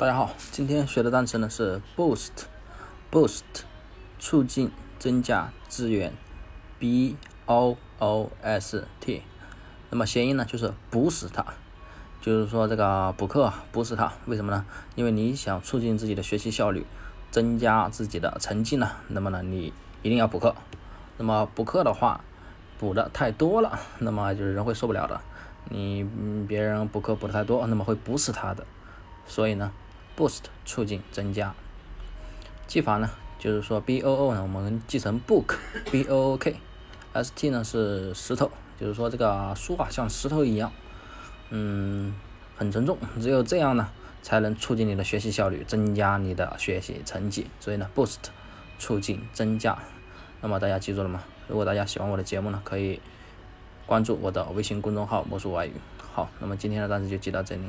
大家好，今天学的单词呢是 boost，boost，促进、增加、资源，b o o s t，那么谐音呢就是补死它，就是说这个补课补死它，为什么呢？因为你想促进自己的学习效率，增加自己的成绩呢，那么呢你一定要补课，那么补课的话，补的太多了，那么就是人会受不了的，你别人补课补的太多，那么会补死他的，所以呢。Boost 促进增加，记法呢，就是说 b o o 呢，我们记成 book，b o o k，s t 呢是石头，就是说这个书啊像石头一样，嗯，很沉重，只有这样呢，才能促进你的学习效率，增加你的学习成绩。所以呢，boost 促进增加。那么大家记住了吗？如果大家喜欢我的节目呢，可以关注我的微信公众号魔术外语。好，那么今天的单词就记到这里。